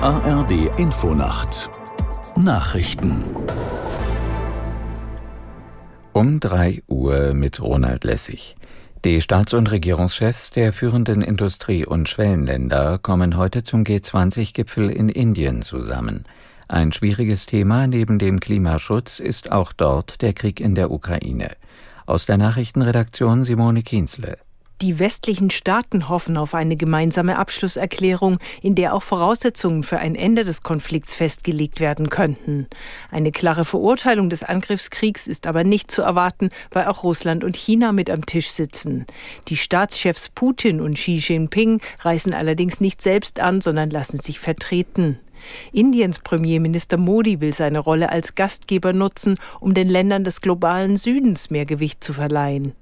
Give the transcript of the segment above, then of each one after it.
ARD Infonacht Nachrichten um 3 Uhr mit Ronald Lessig. Die Staats- und Regierungschefs der führenden Industrie- und Schwellenländer kommen heute zum G20-Gipfel in Indien zusammen. Ein schwieriges Thema neben dem Klimaschutz ist auch dort der Krieg in der Ukraine. Aus der Nachrichtenredaktion Simone Kienzle. Die westlichen Staaten hoffen auf eine gemeinsame Abschlusserklärung, in der auch Voraussetzungen für ein Ende des Konflikts festgelegt werden könnten. Eine klare Verurteilung des Angriffskriegs ist aber nicht zu erwarten, weil auch Russland und China mit am Tisch sitzen. Die Staatschefs Putin und Xi Jinping reisen allerdings nicht selbst an, sondern lassen sich vertreten. Indiens Premierminister Modi will seine Rolle als Gastgeber nutzen, um den Ländern des globalen Südens mehr Gewicht zu verleihen.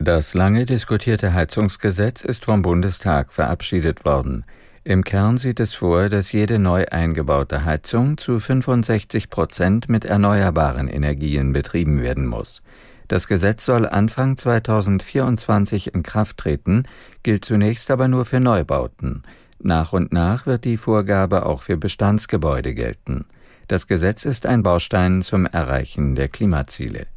Das lange diskutierte Heizungsgesetz ist vom Bundestag verabschiedet worden. Im Kern sieht es vor, dass jede neu eingebaute Heizung zu 65 Prozent mit erneuerbaren Energien betrieben werden muss. Das Gesetz soll Anfang 2024 in Kraft treten, gilt zunächst aber nur für Neubauten. Nach und nach wird die Vorgabe auch für Bestandsgebäude gelten. Das Gesetz ist ein Baustein zum Erreichen der Klimaziele.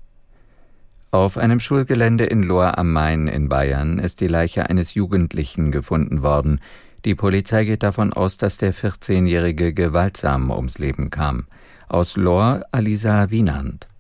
Auf einem Schulgelände in Lohr am Main in Bayern ist die Leiche eines Jugendlichen gefunden worden. Die Polizei geht davon aus, dass der 14-Jährige gewaltsam ums Leben kam. Aus Lohr Alisa Wienand.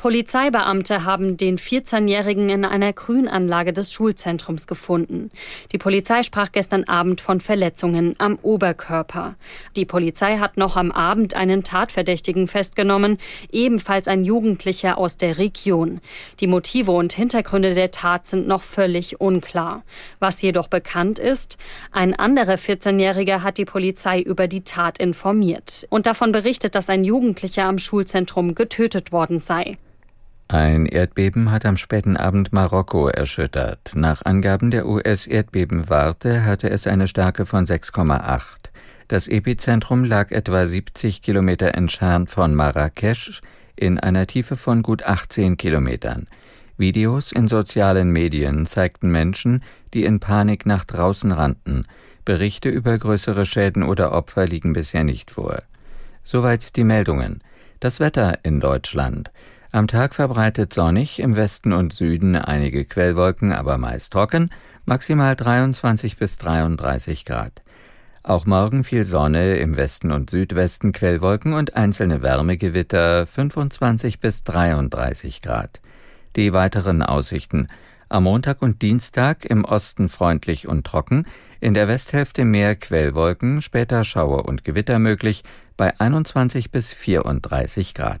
Polizeibeamte haben den 14-Jährigen in einer Grünanlage des Schulzentrums gefunden. Die Polizei sprach gestern Abend von Verletzungen am Oberkörper. Die Polizei hat noch am Abend einen Tatverdächtigen festgenommen, ebenfalls ein Jugendlicher aus der Region. Die Motive und Hintergründe der Tat sind noch völlig unklar. Was jedoch bekannt ist, ein anderer 14-Jähriger hat die Polizei über die Tat informiert und davon berichtet, dass ein Jugendlicher am Schulzentrum getötet worden sei. Ein Erdbeben hat am späten Abend Marokko erschüttert. Nach Angaben der US-Erdbebenwarte hatte es eine Stärke von 6,8. Das Epizentrum lag etwa 70 Kilometer entfernt von Marrakesch in einer Tiefe von gut 18 Kilometern. Videos in sozialen Medien zeigten Menschen, die in Panik nach draußen rannten. Berichte über größere Schäden oder Opfer liegen bisher nicht vor. Soweit die Meldungen. Das Wetter in Deutschland. Am Tag verbreitet sonnig, im Westen und Süden einige Quellwolken, aber meist trocken, maximal 23 bis 33 Grad. Auch morgen viel Sonne, im Westen und Südwesten Quellwolken und einzelne Wärmegewitter 25 bis 33 Grad. Die weiteren Aussichten. Am Montag und Dienstag im Osten freundlich und trocken, in der Westhälfte mehr Quellwolken, später Schauer und Gewitter möglich bei 21 bis 34 Grad.